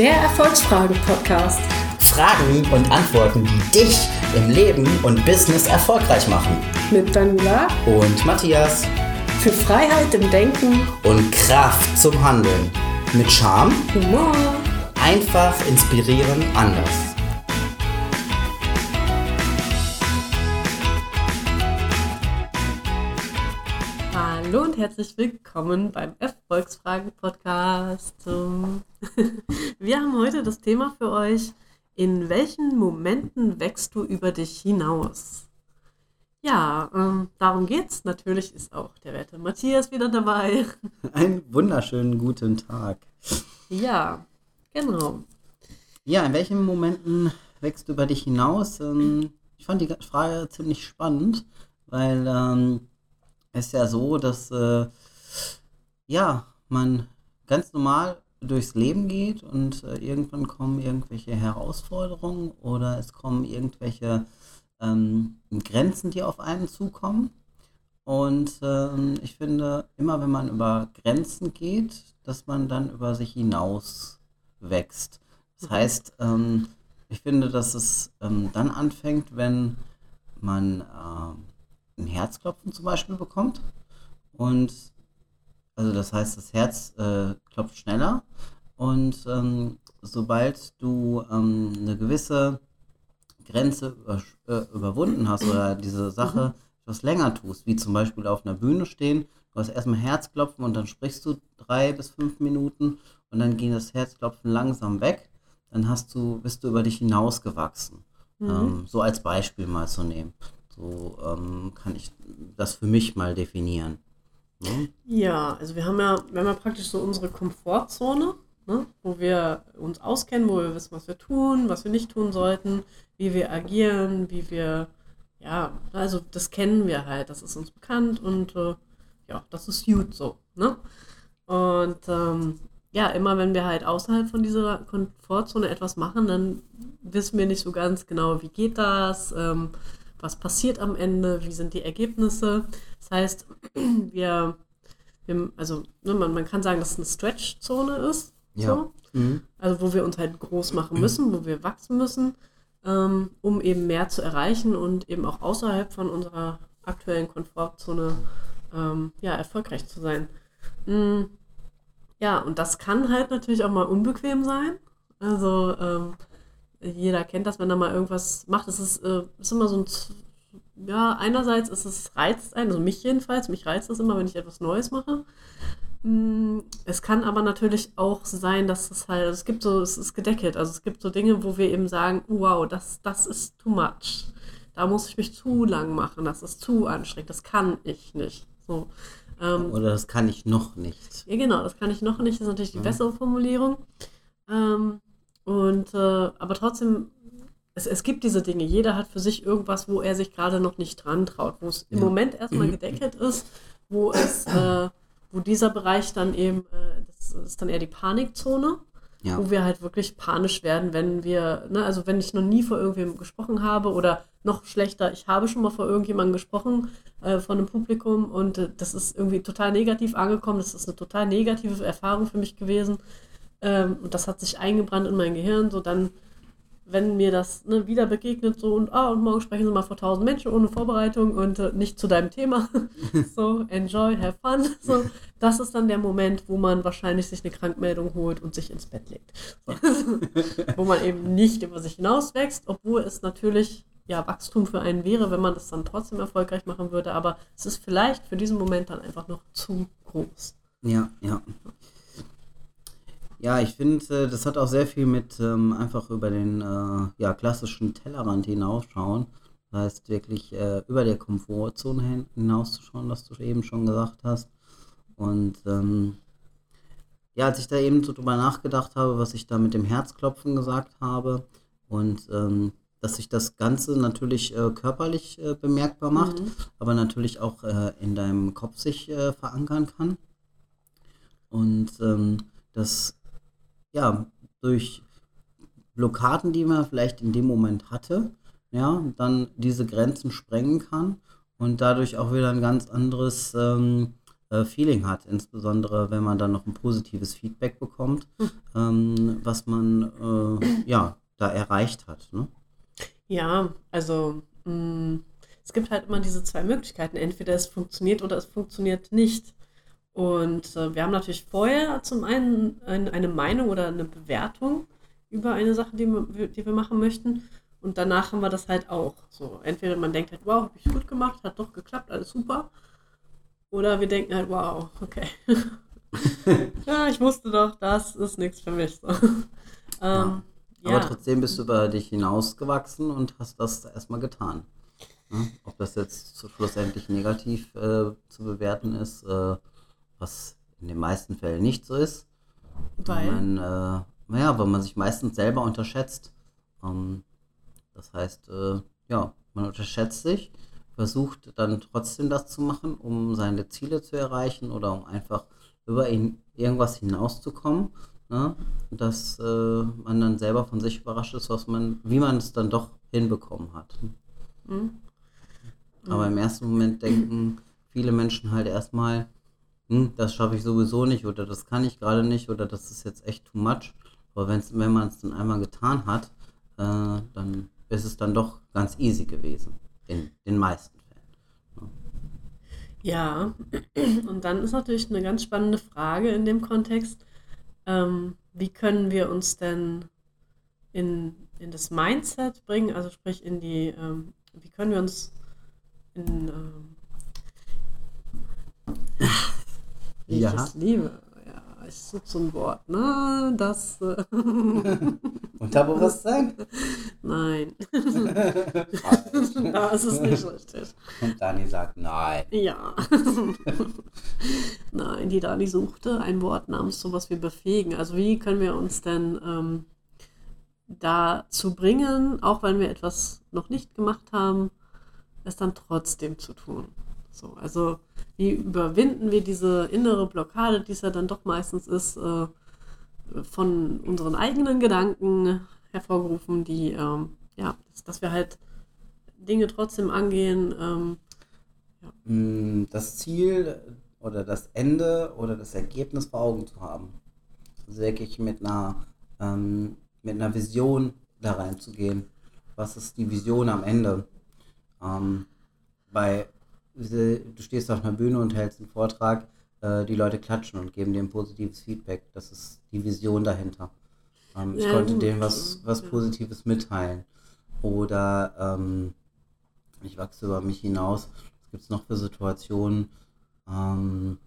Der Erfolgsfragen-Podcast. Fragen und Antworten, die dich im Leben und Business erfolgreich machen. Mit Daniela Und Matthias. für Freiheit im Denken, Und Kraft zum Handeln. Mit Charme, Humor. einfach inspirieren, anders. Herzlich willkommen beim Erfolgsfragen-Podcast. Wir haben heute das Thema für euch, in welchen Momenten wächst du über dich hinaus? Ja, ähm, darum geht's. Natürlich ist auch der werte Matthias wieder dabei. Einen wunderschönen guten Tag. Ja, genau. Ja, in welchen Momenten wächst du über dich hinaus? Ähm, ich fand die Frage ziemlich spannend, weil ähm, ist ja so, dass äh, ja, man ganz normal durchs Leben geht und äh, irgendwann kommen irgendwelche Herausforderungen oder es kommen irgendwelche ähm, Grenzen, die auf einen zukommen. Und ähm, ich finde, immer wenn man über Grenzen geht, dass man dann über sich hinaus wächst. Das Mhm. heißt, ähm, ich finde, dass es ähm, dann anfängt, wenn man ähm, ein Herzklopfen zum Beispiel bekommt. Und also das heißt, das Herz äh, klopft schneller. Und ähm, sobald du ähm, eine gewisse Grenze über, äh, überwunden hast oder diese Sache etwas länger tust, wie zum Beispiel auf einer Bühne stehen, du hast erstmal Herzklopfen und dann sprichst du drei bis fünf Minuten und dann geht das Herzklopfen langsam weg, dann hast du, bist du über dich hinausgewachsen. Mhm. Ähm, so als Beispiel mal zu nehmen. So ähm, kann ich das für mich mal definieren. Ne? Ja, also wir haben ja, wir haben ja praktisch so unsere Komfortzone, ne, wo wir uns auskennen, wo wir wissen, was wir tun, was wir nicht tun sollten, wie wir agieren, wie wir, ja, also das kennen wir halt, das ist uns bekannt und äh, ja, das ist gut so, ne? Und ähm, ja, immer wenn wir halt außerhalb von dieser Komfortzone etwas machen, dann wissen wir nicht so ganz genau, wie geht das, ähm, was passiert am Ende, wie sind die Ergebnisse. Das heißt, wir, wir also ne, man, man kann sagen, dass es eine Stretch-Zone ist. Ja. So. Mhm. Also wo wir uns halt groß machen müssen, wo wir wachsen müssen, ähm, um eben mehr zu erreichen und eben auch außerhalb von unserer aktuellen Komfortzone ähm, ja, erfolgreich zu sein. Mm, ja, und das kann halt natürlich auch mal unbequem sein. Also ähm, jeder kennt das, wenn er mal irgendwas macht. Es ist, äh, ist immer so ein, ja, einerseits ist es reizt einen, also mich jedenfalls, mich reizt es immer, wenn ich etwas Neues mache. Mm, Es kann aber natürlich auch sein, dass es halt, es gibt so, es ist gedeckelt. Also es gibt so Dinge, wo wir eben sagen, wow, das, das ist too much. Da muss ich mich zu lang machen, das ist zu anstrengend, das kann ich nicht. So. Ähm, Oder das kann ich noch nicht. ja, genau, das kann ich noch nicht, das ist natürlich die Ja. bessere Formulierung. Ähm, und, äh, aber trotzdem, es, es gibt diese Dinge. Jeder hat für sich irgendwas, wo er sich gerade noch nicht dran traut, wo es im Ja. Moment erstmal gedeckelt ist, wo es, äh, wo dieser Bereich dann eben, äh, das ist dann eher die Panikzone, Ja. wo wir halt wirklich panisch werden, wenn wir, ne, also wenn ich noch nie vor irgendwem gesprochen habe oder noch schlechter, ich habe schon mal vor irgendjemandem gesprochen, äh, von einem Publikum und äh, das ist irgendwie total negativ angekommen, das ist eine total negative Erfahrung für mich gewesen ähm, und das hat sich eingebrannt in mein Gehirn, so dann, wenn mir das ne, wieder begegnet, so und ah, und morgen sprechen sie mal vor tausend Menschen ohne Vorbereitung und äh, nicht zu deinem Thema, so enjoy, have fun, so, das ist dann der Moment, wo man wahrscheinlich sich eine Krankmeldung holt und sich ins Bett legt. So. wo man eben nicht über sich hinauswächst, obwohl es natürlich ja Wachstum für einen wäre, wenn man das dann trotzdem erfolgreich machen würde, aber es ist vielleicht für diesen Moment dann einfach noch zu groß. Ja, ja. Ja, ich finde, äh, das hat auch sehr viel mit ähm, einfach über den äh, ja, klassischen Tellerrand hinausschauen. Das heißt, wirklich äh, über der Komfortzone hin, hinauszuschauen, was du eben schon gesagt hast. Und ähm, ja, als ich da eben so drüber nachgedacht habe, was ich da mit dem Herzklopfen gesagt habe und ähm, dass sich das Ganze natürlich äh, körperlich äh, bemerkbar macht, Mhm. aber natürlich auch äh, in deinem Kopf sich äh, verankern kann. Und ähm, das ja durch Blockaden, die man vielleicht in dem Moment hatte, ja, dann diese Grenzen sprengen kann und dadurch auch wieder ein ganz anderes ähm, äh, Feeling hat, insbesondere wenn man dann noch ein positives Feedback bekommt, Hm. ähm, was man äh, ja da erreicht hat. Ne? Ja, also mh, es gibt halt immer diese zwei Möglichkeiten. Entweder es funktioniert oder es funktioniert nicht. Und äh, wir haben natürlich vorher zum einen ein, eine Meinung oder eine Bewertung über eine Sache, die, wir- die wir machen möchten. Und danach haben wir das halt auch. So, entweder man denkt halt, wow, habe ich gut gemacht, hat doch geklappt, alles super. Oder wir denken halt, wow, okay. ja, ich wusste doch, das ist nichts für mich. So. ähm, Aber ja. trotzdem bist du über dich hinausgewachsen und hast das erstmal getan. Ne? Ob das jetzt schlussendlich negativ äh, zu bewerten ist, äh, was in den meisten Fällen nicht so ist. Weil? Man, äh, naja, weil man sich meistens selber unterschätzt. Ähm, das heißt, äh, ja, man unterschätzt sich, versucht dann trotzdem das zu machen, um seine Ziele zu erreichen oder um einfach über ihn, irgendwas hinauszukommen. Ne? Dass äh, man dann selber von sich überrascht ist, was man, wie man es dann doch hinbekommen hat. Hm? Aber im ersten Moment denken viele Menschen halt erstmal, hm, das schaffe ich sowieso nicht oder das kann ich gerade nicht oder das ist jetzt echt too much. Aber wenn's, wenn man es dann einmal getan hat, äh, dann ist es dann doch ganz easy gewesen. In den meisten Fällen. Ja, und dann ist natürlich eine ganz spannende Frage in dem Kontext, ähm, wie können wir uns denn in, in das Mindset bringen, also sprich in die, ähm, wie können wir uns in, ähm, wie ich Ja. es liebe, ja, ich suche so ein Wort, ne, das, äh, Unterbewusstsein? nein, das ist nicht richtig. Und Dani sagt nein. Ja. Nein, die Dani suchte ein Wort namens sowas wie befähigen. Also wie können wir uns denn ähm, dazu bringen, auch wenn wir etwas noch nicht gemacht haben, es dann trotzdem zu tun. So, also wie überwinden wir diese innere Blockade, die es ja dann doch meistens ist, äh, von unseren eigenen Gedanken hervorgerufen, die, ähm, ja, dass, dass wir halt Dinge trotzdem angehen, ähm, Mm, Das Ziel oder das Ende oder das Ergebnis vor Augen zu haben. Also wirklich mit einer, ähm, mit einer Vision da reinzugehen. Was ist die Vision am Ende? Ähm, bei, du stehst auf einer Bühne und hältst einen Vortrag, äh, die Leute klatschen und geben dir ein positives Feedback. Das ist die Vision dahinter. Ähm, ich Ja, konnte gut. denen was, was Ja. Positives mitteilen. Oder ähm, ich wachse über mich hinaus. Was gibt es noch für Situationen? Ähm,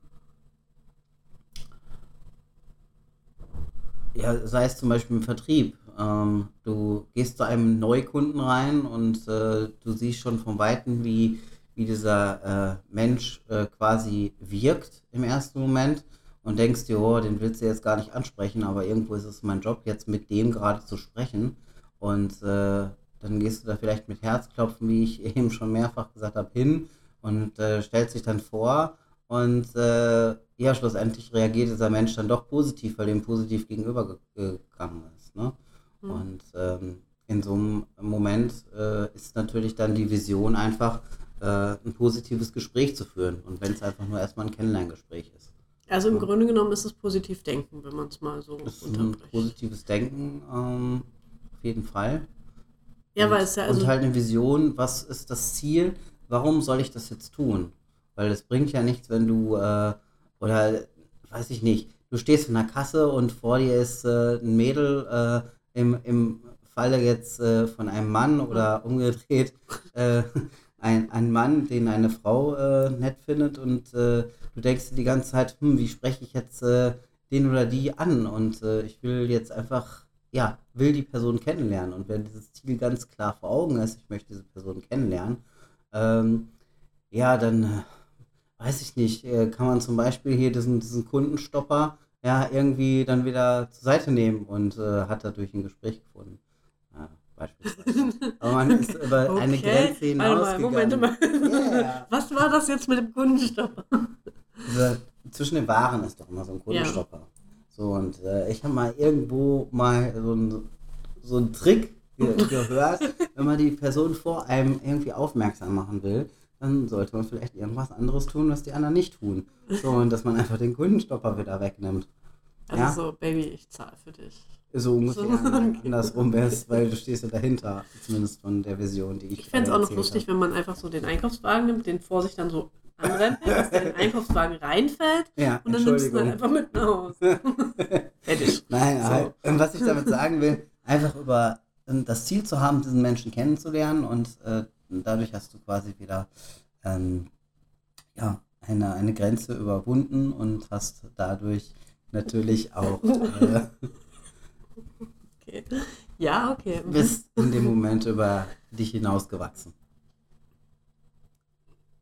ja, sei es zum Beispiel im Vertrieb. Ähm, du gehst zu einem Neukunden rein und äh, du siehst schon von Weitem, wie, wie dieser äh, Mensch äh, quasi wirkt im ersten Moment und denkst dir, oh, den willst du jetzt gar nicht ansprechen, aber irgendwo ist es mein Job, jetzt mit dem gerade zu sprechen. Und äh, dann gehst du da vielleicht mit Herzklopfen, wie ich eben schon mehrfach gesagt habe, hin und äh, stellst dich dann vor und äh, ja, schlussendlich reagiert dieser Mensch dann doch positiv, weil dem positiv gegenübergegangen ist. Ne? Mhm. Und ähm, in so einem Moment äh, ist natürlich dann die Vision einfach, äh, ein positives Gespräch zu führen. Und wenn es einfach nur erstmal ein Kennenlerngespräch ist. Also im. Grunde genommen ist es positiv denken, wenn man es mal so Das ist ein unterbricht. positives Denken, ähm, auf jeden Fall. Ja, und, weil es ja also und halt eine Vision, was ist das Ziel, warum soll ich das jetzt tun? Weil es bringt ja nichts, wenn du, äh, oder weiß ich nicht, du stehst in der Kasse und vor dir ist äh, ein Mädel, äh, im, im Falle jetzt äh, von einem Mann oder umgedreht, äh, ein, ein Mann, den eine Frau äh, nett findet und äh, du denkst dir die ganze Zeit, hm, wie spreche ich jetzt äh, den oder die an? Und äh, ich will jetzt einfach, ja, will die Person kennenlernen. Und wenn dieses Ziel ganz klar vor Augen ist, ich möchte diese Person kennenlernen, ähm, ja, dann äh, weiß ich nicht, äh, kann man zum Beispiel hier diesen, diesen Kundenstopper ja irgendwie dann wieder zur Seite nehmen und hat dadurch ein Gespräch gefunden. Ja, beispielsweise. Aber man ist über eine Grenze Warte mal, Moment mal. Yeah. Was war das jetzt mit dem Kundenstopp? Diese, zwischen den Waren ist doch immer so ein Kundenstopper. So, und äh, ich habe mal irgendwo mal so einen so einen Trick ge gehört, wenn man die Person vor einem irgendwie aufmerksam machen will, dann sollte man vielleicht irgendwas anderes tun, was die anderen nicht tun. So, und dass man einfach den Kundenstopper wieder wegnimmt. Also Ja. so, Baby, ich zahle für dich. So ungefähr So. andersrum wär's, weil du stehst ja dahinter, zumindest von der Vision, die ich Ich fände es auch noch lustig, habe. wenn man einfach so den Einkaufswagen nimmt, den vor sich dann so anrempelt, dass der in den Einkaufswagen reinfällt Ja, und dann nimmst du ihn Entschuldigung. einfach mit nach Hause. Fertig. Nein, So. halt, ähm, was ich damit sagen will, einfach über ähm, das Ziel zu haben, diesen Menschen kennenzulernen und äh, dadurch hast du quasi wieder ähm, ja, eine, eine Grenze überwunden und hast dadurch natürlich auch äh, Okay. Ja, okay. Mhm. bis in dem Moment über dich hinausgewachsen.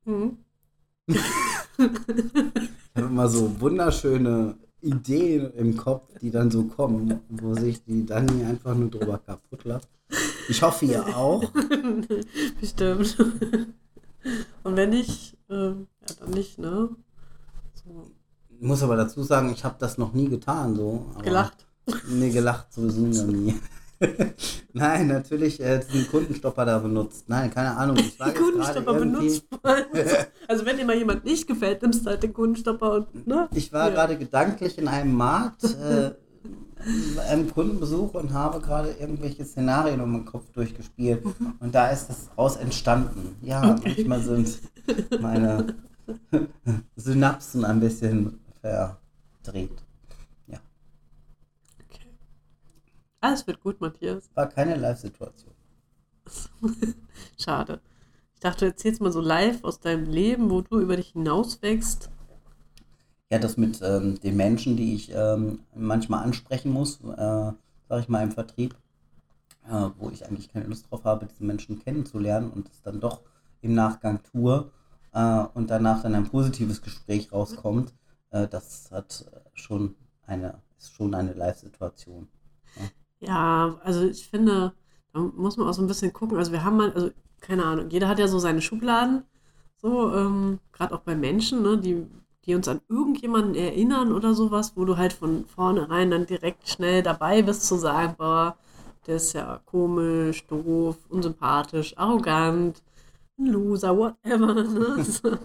Mhm. Ich habe immer so wunderschöne Ideen im Kopf, die dann so kommen, wo sich die Dani einfach nur drüber kaputt lacht. Ich hoffe, ihr auch. Bestimmt. Und wenn nicht, ähm, ja, dann nicht, ne? So, muss aber dazu sagen, ich habe das noch nie getan, so. Gelacht. Nee, gelacht sowieso noch nie. Nein, natürlich äh, diesen Kundenstopper da benutzt. Nein, keine Ahnung. Ich war gerade Kundenstopper benutzt. also wenn dir mal jemand nicht gefällt, nimmst du halt den Kundenstopper und, ne? ich war Ja. gerade gedanklich in einem Markt, äh, einem Kundenbesuch und habe gerade irgendwelche Szenarien um den Kopf durchgespielt. Und da ist das raus entstanden. Ja, manchmal sind meine Synapsen ein bisschen verdreht. Okay. Alles wird gut, Matthias. War keine Live-Situation. Schade. Ich dachte, du erzählst mal so live aus deinem Leben, wo du über dich hinauswächst. Ja, das mit ähm, den Menschen, die ich ähm, manchmal ansprechen muss, äh, sage ich mal im Vertrieb, äh, wo ich eigentlich keine Lust drauf habe, diese Menschen kennenzulernen und es dann doch im Nachgang tue äh, und danach dann ein positives Gespräch rauskommt, äh, das hat äh, schon eine, ist schon eine Live-Situation. Ja, also ich finde, da muss man auch so ein bisschen gucken. Also wir haben mal, also keine Ahnung, jeder hat ja so seine Schubladen, so, ähm, gerade auch bei Menschen, ne, die, die uns an irgendjemanden erinnern oder sowas, wo du halt von vornherein dann direkt schnell dabei bist zu sagen, boah, der ist ja komisch, doof, unsympathisch, arrogant, ein Loser, whatever. Ne?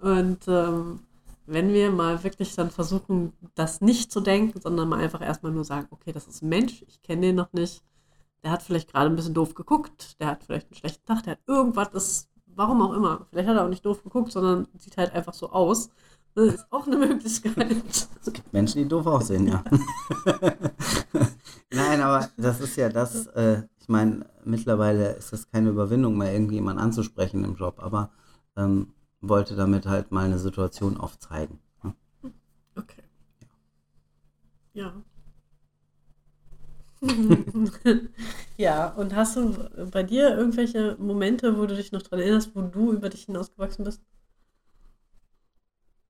Und ähm, wenn wir mal wirklich dann versuchen, das nicht zu denken, sondern mal einfach erstmal nur sagen, okay, das ist ein Mensch, ich kenne den noch nicht, der hat vielleicht gerade ein bisschen doof geguckt, der hat vielleicht einen schlechten Tag, der hat irgendwas, das, warum auch immer, vielleicht hat er auch nicht doof geguckt, sondern sieht halt einfach so aus. Das ist auch eine Möglichkeit. Es gibt Menschen, die doof aussehen, ja. Nein, aber das ist ja das, äh, ich meine, mittlerweile ist das keine Überwindung mehr, irgendjemanden anzusprechen im Job, aber ähm, wollte damit halt mal eine Situation aufzeigen. ne? Okay. Ja. ja, und hast du bei dir irgendwelche Momente, wo du dich noch dran erinnerst, wo du über dich hinausgewachsen bist?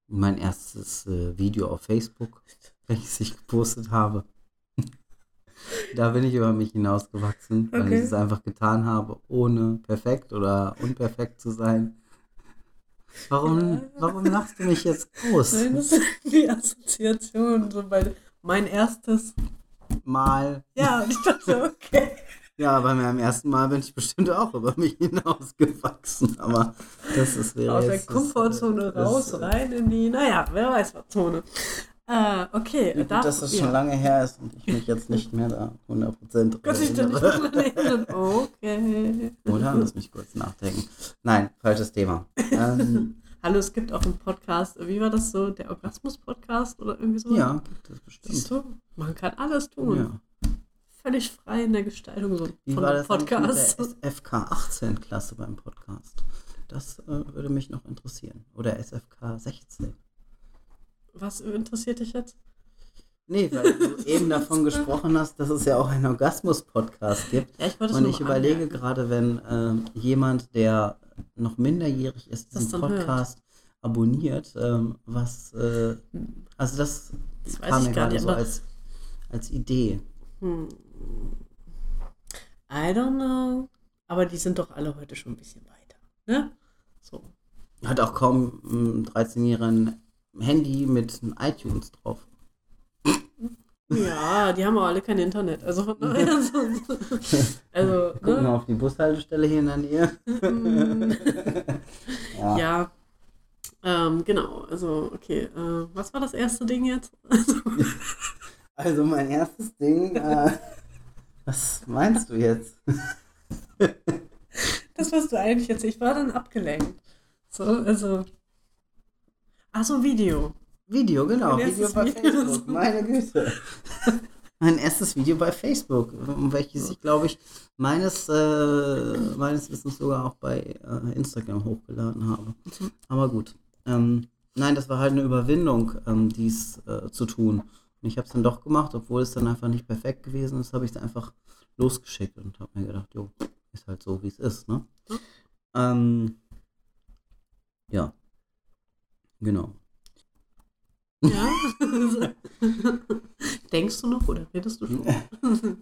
Mein erstes äh, Video auf Facebook, welches ich gepostet habe. da bin ich über mich hinausgewachsen, weil Okay. ich es einfach getan habe, ohne perfekt oder unperfekt zu sein. Warum, warum lachst du mich jetzt aus? Nein, das ist die Assoziation, so bei mein erstes. Mal. Ja, und ich dachte, okay. Ja, bei meinem ersten Mal bin ich bestimmt auch über mich hinausgewachsen. Aber das ist wäre Aus der Komfortzone raus, rein in die, naja, wer weiß was Zone. Äh, okay, Wie gut, da- dass das ja. schon lange her ist und ich mich jetzt nicht mehr da 100% Gott, ich da nicht. Okay. Oder? Lass mich kurz nachdenken. Nein, falsches Thema. Ähm, Hallo, es gibt auch einen Podcast. Wie war das so? Der Orgasmus-Podcast oder irgendwie so? ja, gibt es Siehst bestimmt. du? Man kann alles tun. Ja. Völlig frei in der Gestaltung so Wie von war das Podcast. mit der SFK 18 Klasse beim Podcast? Das äh, würde mich noch interessieren. Oder SFK 16. Was interessiert dich jetzt? Nee, weil du eben davon gesprochen hast, dass es ja auch einen Orgasmus-Podcast gibt. Ja, ich wollte Und ich überlege anmerken. gerade, wenn ähm, jemand, der noch minderjährig ist, Das diesen dann hört. Podcast abonniert, ähm, was, äh, also das, Das kam ich mir gerade nicht, so als, als Idee. Hm. I don't know. Aber die sind doch alle heute schon ein bisschen weiter. Ne? So. Hat auch kaum ein 13-jährigen Handy mit iTunes drauf. Ja, die haben auch alle kein Internet. Also von daher. so- also, Guck mal ne? auf die Bushaltestelle hier in der Nähe. Ja. ja. Ähm, genau, also, okay. Äh, was war das erste Ding jetzt? Also, Also mein erstes Ding, äh, was meinst du jetzt? das, was du eigentlich jetzt. Ich war dann abgelenkt. So, also. Ach so, Video. Video, genau. Video bei Video. Facebook. Meine Güte. Mein erstes Video bei Facebook, um welches ich, glaube ich, meines, äh, meines Wissens sogar auch bei äh, Instagram hochgeladen habe. Aber gut. Ähm, nein, das war halt eine Überwindung, ähm, dies äh, zu tun. Und ich habe es dann doch gemacht, obwohl es dann einfach nicht perfekt gewesen ist, habe ich es einfach losgeschickt und habe mir gedacht, jo, ist halt so, wie es ist, ne? Ähm, ja. Genau. Ja. Denkst du noch oder redest du schon?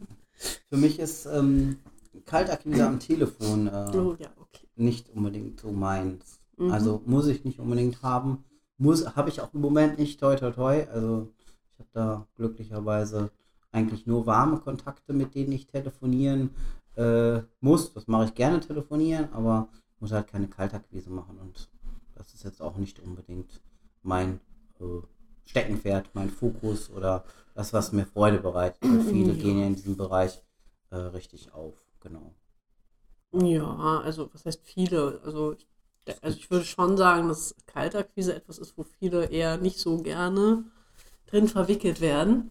Für mich ist ähm, Kaltakquise am Telefon äh, oh, ja, okay. nicht unbedingt so meins. Mhm. Also muss ich nicht unbedingt haben. Muss, habe ich auch im Moment nicht, toi toi toi. Also ich habe da glücklicherweise eigentlich nur warme Kontakte, mit denen ich telefonieren äh, muss. Das mache ich gerne telefonieren, aber muss halt keine Kaltakquise machen und das ist jetzt auch nicht unbedingt mein äh, Steckenpferd, mein Fokus oder das, was mir Freude bereitet. Weil viele gehen ja in diesem Bereich äh, richtig auf, genau. Ja, also was heißt viele? Also ich, also ich würde schon sagen, dass Kaltakquise etwas ist, wo viele eher nicht so gerne drin verwickelt werden.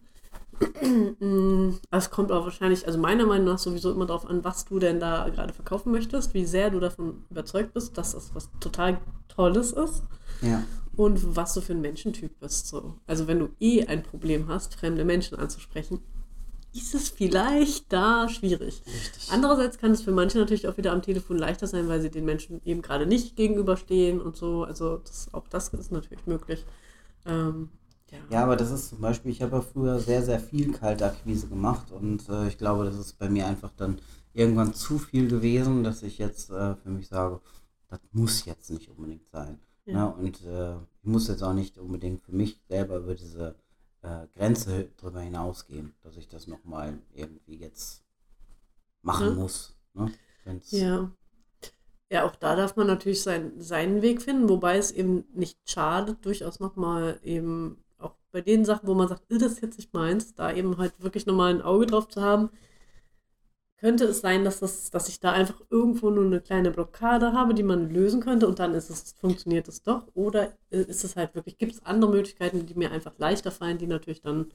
Es kommt aber wahrscheinlich, also meiner Meinung nach sowieso immer darauf an, was du denn da gerade verkaufen möchtest, wie sehr du davon überzeugt bist, dass das was total Tolles ist Ja. und was du für ein Menschentyp bist. So. Also wenn du eh ein Problem hast, fremde Menschen anzusprechen, ist es vielleicht da schwierig. Richtig. Andererseits kann es für manche natürlich auch wieder am Telefon leichter sein, weil sie den Menschen eben gerade nicht gegenüberstehen und so. Also das, auch das ist natürlich möglich. Ähm, ja. Ja, aber das ist zum Beispiel, ich habe ja früher sehr, sehr viel Kaltakquise gemacht und äh, ich glaube, das ist bei mir einfach dann irgendwann zu viel gewesen, dass ich jetzt äh, für mich sage, das muss jetzt nicht unbedingt sein. Ja. Ne? Und äh, ich muss jetzt auch nicht unbedingt für mich selber über diese äh, Grenze drüber hinausgehen, dass ich das nochmal irgendwie jetzt machen Mhm. muss. Ne? Wenn's, Ja. Ja, auch da darf man natürlich sein, seinen Weg finden, wobei es eben nicht schadet, durchaus nochmal eben bei den Sachen, wo man sagt, "Äh, das ist jetzt nicht meins, da eben halt wirklich nochmal ein Auge drauf zu haben. Könnte es sein, dass, das, dass ich da einfach irgendwo nur eine kleine Blockade habe, die man lösen könnte und dann ist es, funktioniert es doch? Oder äh, ist es halt wirklich, gibt es andere Möglichkeiten, die mir einfach leichter fallen, die natürlich dann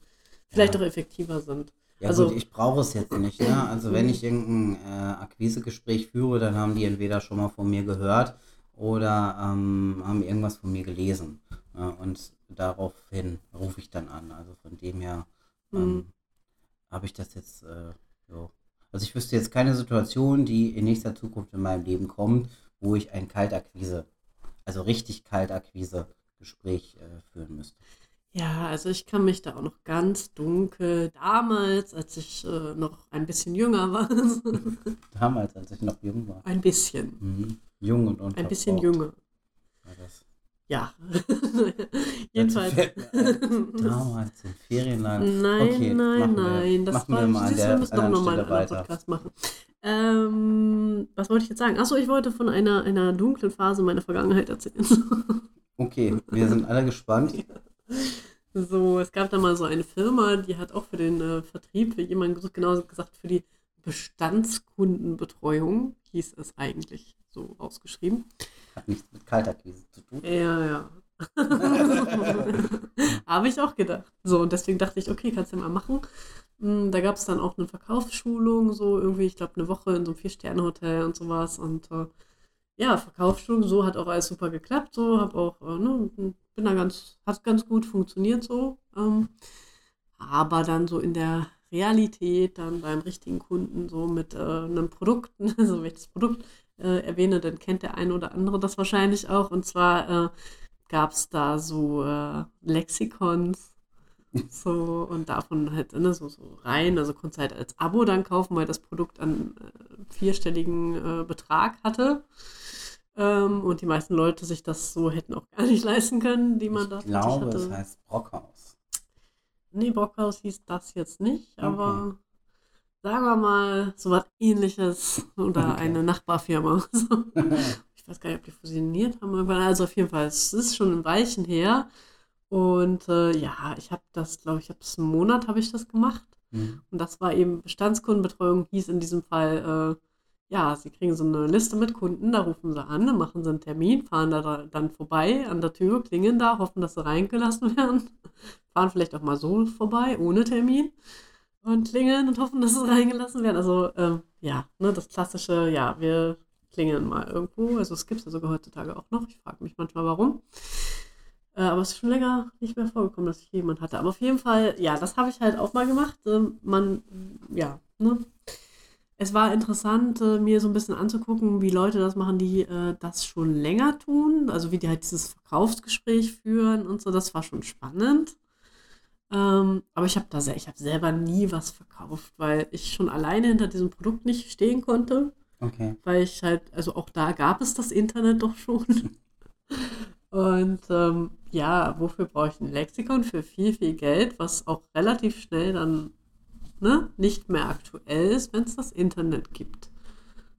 vielleicht Ja. auch effektiver sind? Ja Also- gut, ich brauche es jetzt nicht. Ne? Also wenn ich irgendein äh, Akquisegespräch führe, dann haben die entweder schon mal von mir gehört oder ähm, haben irgendwas von mir gelesen. Ja, und daraufhin rufe ich dann an. Also von dem her ähm, Mhm. habe ich das jetzt, äh, so. Also ich wüsste jetzt keine Situation, die in nächster Zukunft in meinem Leben kommt, wo ich ein Kaltakquise, also richtig Kaltakquise-Gespräch äh, führen müsste. Ja, also ich kann mich da auch noch ganz dunkel damals, als ich äh, noch ein bisschen jünger war, Damals, als ich noch jung war. ein bisschen, Mhm. Jung und unverbraucht ein bisschen jünger. war das. Ja, jedenfalls. Damals im Ferienland. Nein, Okay, nein, machen wir- nein, das machen war, wir mal siehst wir müssen doch nochmal einen. Podcast machen. Ähm, was wollte ich jetzt sagen? Achso, ich wollte von einer, einer dunklen Phase meiner Vergangenheit erzählen. Okay, wir sind alle gespannt. So, es gab da mal so eine Firma, die hat auch für den äh, Vertrieb, wie jemand gesucht, genau gesagt, für die Bestandskundenbetreuung, hieß es eigentlich so ausgeschrieben. Hat nichts mit Kaltakquise zu tun. Ja, ja. Habe ich auch gedacht. So, und deswegen dachte ich, okay, kannst du ja mal machen. Mm, Da gab es dann auch eine Verkaufsschulung, so irgendwie, ich glaube, eine Woche in so einem Vier-Sterne-Hotel und sowas. Und äh, ja, Verkaufsschulung, so hat auch alles super geklappt, so, habe auch, äh, ne, bin da ganz, hat ganz gut funktioniert so. Ähm, aber dann so in der Realität, dann beim richtigen Kunden, so mit äh, einem Produkt, also wenn ich das Produkt äh, erwähne, dann kennt der eine oder andere das wahrscheinlich auch. Und zwar äh, gab es da so äh, Lexikons. So, und davon halt ne, so, so rein. Also konntest du halt als Abo dann kaufen, weil das Produkt einen äh, vierstelligen äh, Betrag hatte. Ähm, und die meisten Leute sich das so hätten auch gar nicht leisten können, die man da Ich glaube, hatte. es heißt Brockhaus. Nee, Brockhaus hieß das jetzt nicht, aber sagen wir mal so was ähnliches oder Okay. eine Nachbarfirma. Ich weiß gar nicht, ob die fusioniert haben irgendwann. Also auf jeden Fall, es ist schon ein Weichen her. Und äh, ja, ich habe das, glaube ich, habe es einen Monat habe ich das gemacht. Mhm. Und das war eben Bestandskundenbetreuung, hieß in diesem Fall, äh, ja, sie kriegen so eine Liste mit Kunden, da rufen sie an, dann machen sie einen Termin, fahren da da- dann vorbei an der Tür, klingeln da, hoffen, dass sie reingelassen werden, fahren vielleicht auch mal so vorbei, ohne Termin und klingeln und hoffen, dass sie reingelassen werden. Also, ähm, ja, ne, das klassische, ja, wir klingeln mal irgendwo. Also, es gibt es ja sogar heutzutage auch noch. Ich frage mich manchmal, warum. Äh, aber es ist schon länger nicht mehr vorgekommen, dass ich jemand hatte. Aber auf jeden Fall, ja, das habe ich halt auch mal gemacht. Ähm, man, ja, ne? Es war interessant, äh, mir so ein bisschen anzugucken, wie Leute das machen, die äh, das schon länger tun. Also wie die halt dieses Verkaufsgespräch führen und so. Das war schon spannend. Ähm, aber ich habe da sehr, ich habe selber nie was verkauft, weil ich schon alleine hinter diesem Produkt nicht stehen konnte Okay. weil ich halt, also auch da gab es das Internet doch schon. Und ähm, ja, wofür brauche ich ein Lexikon für viel, viel Geld, was auch relativ schnell dann ne, nicht mehr aktuell ist, wenn es das Internet gibt.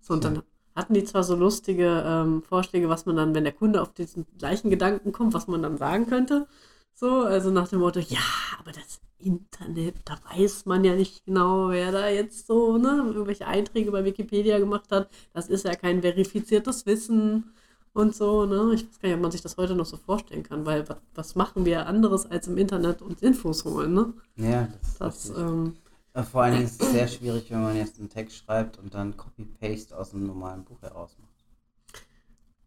So, und dann hatten die zwar so lustige ähm, Vorschläge, was man dann, wenn der Kunde auf diesen gleichen Gedanken kommt, was man dann sagen könnte. So, also nach dem Motto, ja, aber das Internet, da weiß man ja nicht genau, wer da jetzt so, ne, irgendwelche Einträge bei Wikipedia gemacht hat. Das ist ja kein verifiziertes Wissen und so, ne. Ich weiß gar nicht, ob man sich das heute noch so vorstellen kann, weil was, machen wir anderes als im Internet uns Infos holen, ne? Ja, das ist Das, ähm, Äh, Vor allen Dingen ist es sehr schwierig, wenn man jetzt einen Text schreibt und dann Copy-Paste aus einem normalen Buch heraus macht.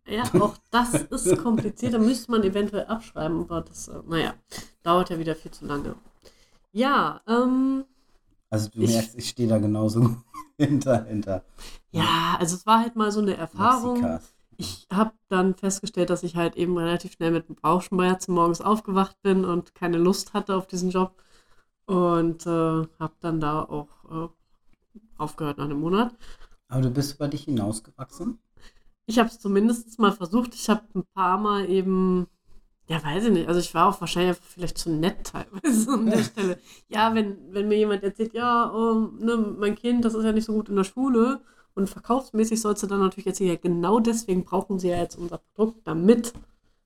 Ja, auch das ist kompliziert. Da müsste man eventuell abschreiben, aber das, äh, naja, dauert ja wieder viel zu lange. Ja, ähm, Also du Ich- merkst, ich stehe da genauso hinter, hinter. ja, also es war halt mal so eine Erfahrung. Lexikas. Ich habe dann festgestellt, dass ich halt eben relativ schnell mit Bauchschmerzen morgens aufgewacht bin und keine Lust hatte auf diesen Job. Und äh, habe dann da auch äh, aufgehört nach einem Monat. Aber du bist über dich hinausgewachsen? Ich habe es zumindest mal versucht. Ich habe ein paar Mal eben, ja, weiß ich nicht, also ich war auch wahrscheinlich vielleicht zu nett teilweise an der Stelle. Ja, wenn, wenn mir jemand erzählt, ja, oh, ne, mein Kind, das ist ja nicht so gut in der Schule und verkaufsmäßig sollst du dann natürlich erzählen, ja, genau deswegen brauchen sie ja jetzt unser Produkt, damit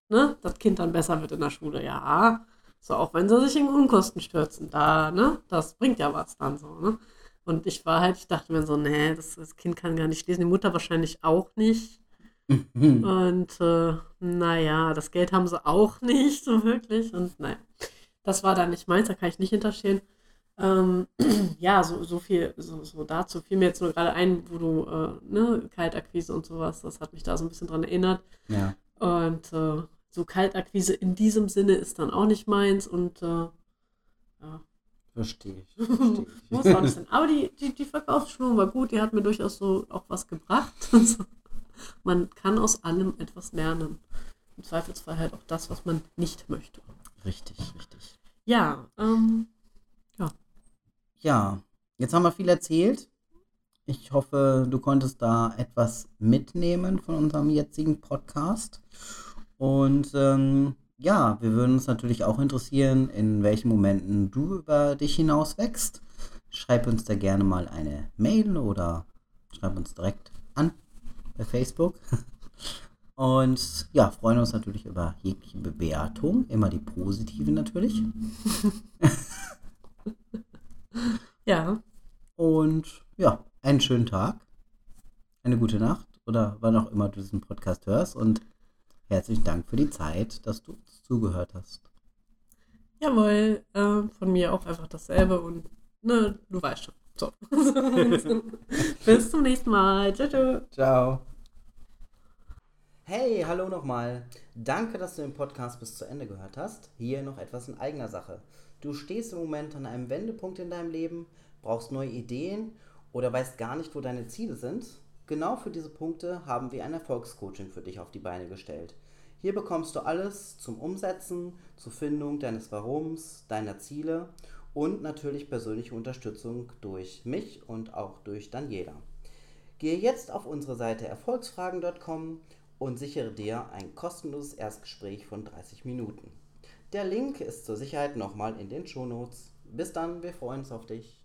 ne, das Kind dann besser wird in der Schule. Ja, so auch wenn sie sich in Unkosten stürzen, da, ne, das bringt ja was dann so, ne. Und ich war halt, ich dachte mir so, nee, das, das Kind kann gar nicht lesen, die Mutter wahrscheinlich auch nicht. Mhm. Und äh, naja, das Geld haben sie auch nicht, so wirklich. Und naja, das war dann nicht meins, da kann ich nicht hinterstehen. Ähm, ja, so, so viel, so, so dazu fiel mir jetzt nur gerade ein, wo du, äh, ne, Kaltakquise und sowas, das hat mich da so ein bisschen dran erinnert. Ja. Und äh, so Kaltakquise in diesem Sinne ist dann auch nicht meins und äh, ja, Verstehe ich. Verstehe ich. muss auch nicht sein. Aber die, die, die Verkaufsschulung war gut, die hat mir durchaus so auch was gebracht. Also, man kann aus allem etwas lernen. Im Zweifelsfall halt auch das, was man nicht möchte. Richtig, richtig. Ja, ähm, Ja, jetzt haben wir viel erzählt. Ich hoffe, du konntest da etwas mitnehmen von unserem jetzigen Podcast. Und ähm, ja, wir würden uns natürlich auch interessieren, in welchen Momenten du über dich hinaus wächst. Schreib uns da gerne mal eine Mail oder schreib uns direkt an bei Facebook. Und ja, freuen uns natürlich über jegliche Bewertung, immer die positive natürlich. ja, Und ja, einen schönen Tag, eine gute Nacht oder wann auch immer du diesen Podcast hörst. Und herzlichen Dank für die Zeit, dass du uns zugehört hast. jawohl, äh, von mir auch einfach dasselbe und ne, du weißt schon. So. Bis zum nächsten Mal. Ciao, ciao. Ciao. Hey, hallo nochmal. Danke, dass du den Podcast bis zu Ende gehört hast. Hier noch etwas in eigener Sache. Du stehst im Moment an einem Wendepunkt in deinem Leben, brauchst neue Ideen oder weißt gar nicht, wo deine Ziele sind. Genau für diese Punkte haben wir ein Erfolgscoaching für dich auf die Beine gestellt. Hier bekommst du alles zum Umsetzen, zur Findung deines Warums, deiner Ziele und natürlich persönliche Unterstützung durch mich und auch durch Daniela. Gehe jetzt auf unsere Seite erfolgsfragen.com und sichere dir ein kostenloses Erstgespräch von 30 Minuten. Der Link ist zur Sicherheit nochmal in den Shownotes. Bis dann, wir freuen uns auf dich.